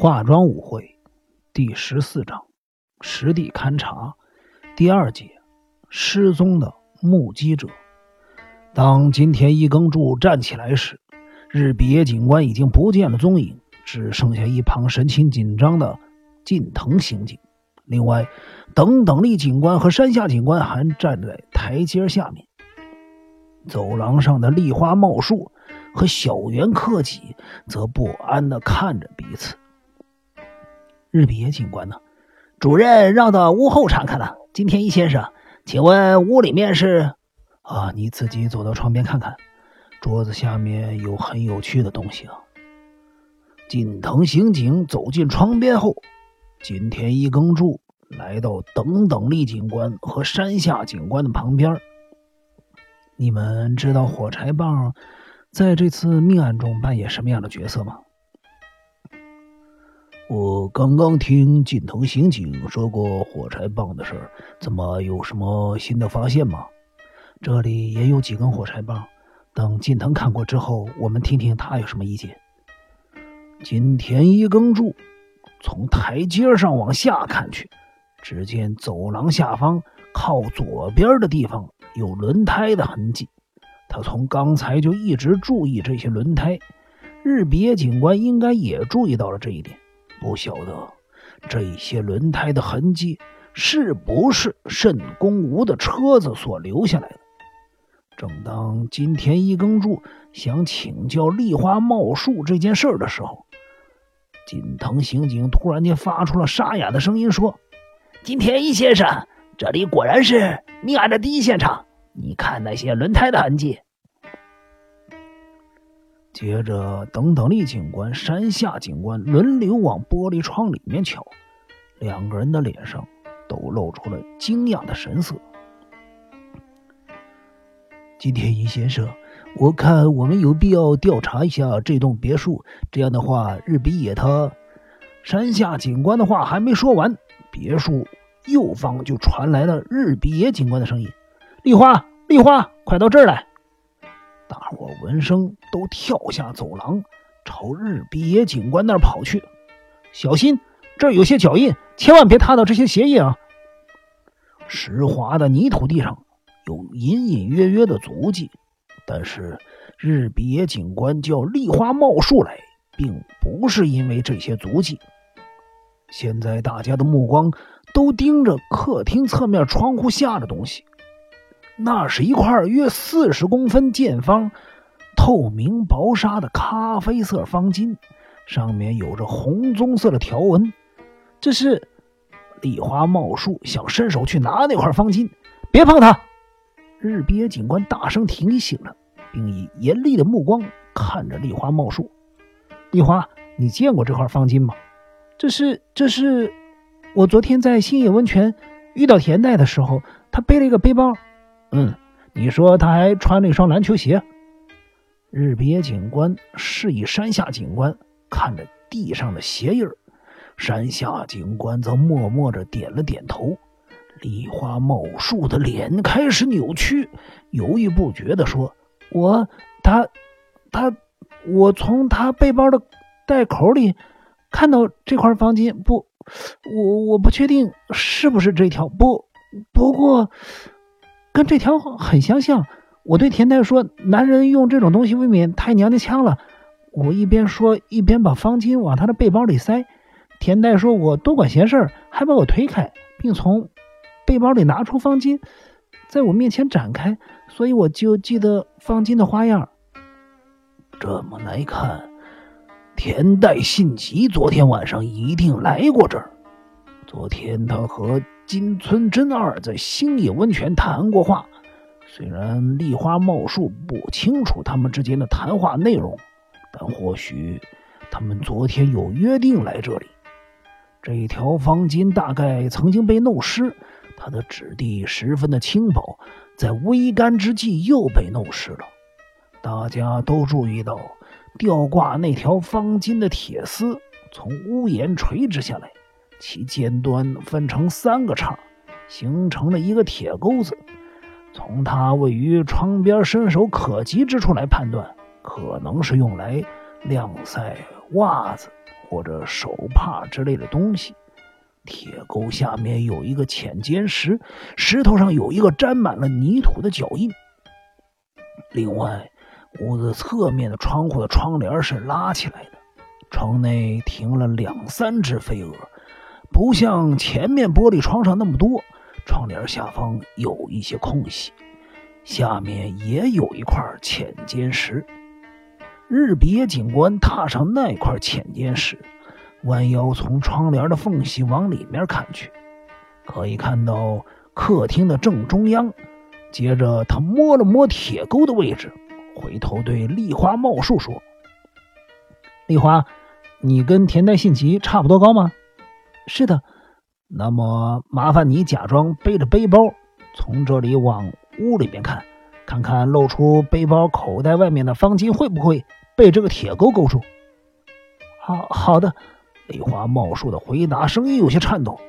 化妆舞会第十四章实地勘察第二节失踪的目击者。当金田一耕助站起来时，日比野警官已经不见了踪影，只剩下一旁神情紧张的近藤刑警。另外，等等力警官和山下警官还站在台阶下面。走廊上的立花茂树和小原克己则不安地看着彼此。日比野警官呢？主任让到屋后查看了。金田一先生，请问屋里面是？啊，你自己走到窗边看看，桌子下面有很有趣的东西啊。近藤刑警走进窗边后，金田一耕助来到等等力警官和山下警官的旁边。你们知道火柴棒在这次命案中扮演什么样的角色吗？我刚刚听近藤刑警说过火柴棒的事儿，怎么有什么新的发现吗？这里也有几根火柴棒，等近藤看过之后，我们听听他有什么意见。金田一耕助从台阶上往下看去，只见走廊下方靠左边的地方。有轮胎的痕迹，他从刚才就一直注意这些轮胎。日比野警官应该也注意到了这一点，不晓得这些轮胎的痕迹是不是慎公吾的车子所留下来的。正当金田一耕助想请教立花茂树这件事的时候，近藤刑警突然间发出了沙哑的声音说：“金田一先生。”这里果然是命案的第一现场，你看那些轮胎的痕迹。接着，等等力警官、山下警官轮流往玻璃窗里面瞧，两个人的脸上都露出了惊讶的神色。金田一先生，我看我们有必要调查一下这栋别墅。这样的话，日比野他……山下警官的话还没说完，别墅。右方就传来了日比野警官的声音：“丽花，丽花，快到这儿来！”大伙闻声都跳下走廊，朝日比野警官那儿跑去。小心，这儿有些脚印，千万别踏到这些鞋印啊！湿滑的泥土地上有隐隐约约的足迹，但是日比野警官叫丽花茂树来，并不是因为这些足迹。现在大家的目光。都盯着客厅侧面窗户下的东西，那是一块约四十公分见方、透明薄纱的咖啡色方巾，上面有着红棕色的条纹。这是丽花茂树想伸手去拿那块方巾，别碰它！日比野警官大声提醒了，并以严厉的目光看着丽花茂树。丽花，你见过这块方巾吗？这是，这是。我昨天在星野温泉遇到田代的时候，他背了一个背包。嗯，你说他还穿了一双篮球鞋。日别警官示意山下警官看着地上的鞋印儿，山下警官则默默着点了点头。梨花茂树的脸开始扭曲，犹豫不决地说：“我，他，他，我从他背包的袋口里看到这块方巾，不。”我我不确定是不是这条，不不过跟这条很相像。我对田代说：“男人用这种东西未免太娘娘腔了。”我一边说一边把方巾往他的背包里塞。田代说：“我多管闲事，还把我推开，并从背包里拿出方巾，在我面前展开，所以我就记得方巾的花样。”这么来看。田代信吉昨天晚上一定来过这儿。昨天他和金村真二在星野温泉谈过话，虽然立花茂树不清楚他们之间的谈话内容，但或许他们昨天有约定来这里。这条方巾大概曾经被弄湿，它的质地十分的轻薄，在微干之际又被弄湿了。大家都注意到。吊挂那条方巾的铁丝从屋檐垂直下来，其尖端分成三个叉，形成了一个铁钩子。从它位于窗边伸手可及之处来判断，可能是用来晾晒袜子或者手帕之类的东西。铁钩下面有一个浅尖石，石头上有一个沾满了泥土的脚印。另外，屋子侧面的窗户的窗帘是拉起来的，窗内停了两三只飞蛾，不像前面玻璃窗上那么多。窗帘下方有一些空隙，下面也有一块浅尖石。日比野警官踏上那块浅尖石。弯腰从窗帘的缝隙往里面看去，可以看到客厅的正中央。接着，他摸了摸铁钩的位置，回头对丽花茂树说：“丽花，你跟田代信吉差不多高吗？”“是的。”“那么，麻烦你假装背着背包，从这里往屋里面看，看看露出背包口袋外面的方巾会不会被这个铁钩勾住。”“好好的。”梨花茂树的回答声音有些颤抖，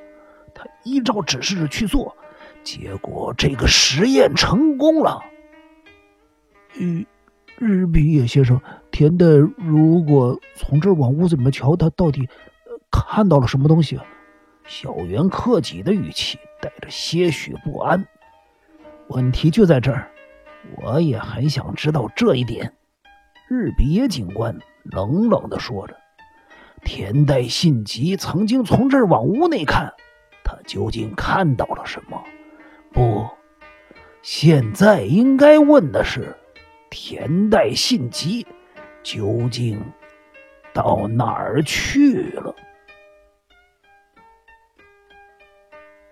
他依照指示去做，结果这个实验成功了。日日比野先生，田代如果从这儿往屋子里面瞧，他到底看到了什么东西？小圆克己的语气带着些许不安。问题就在这儿，我也很想知道这一点。日比野警官冷冷的说着。田代信吉曾经从这儿往屋内看，他究竟看到了什么？不，现在应该问的是，田代信吉究竟到哪儿去了？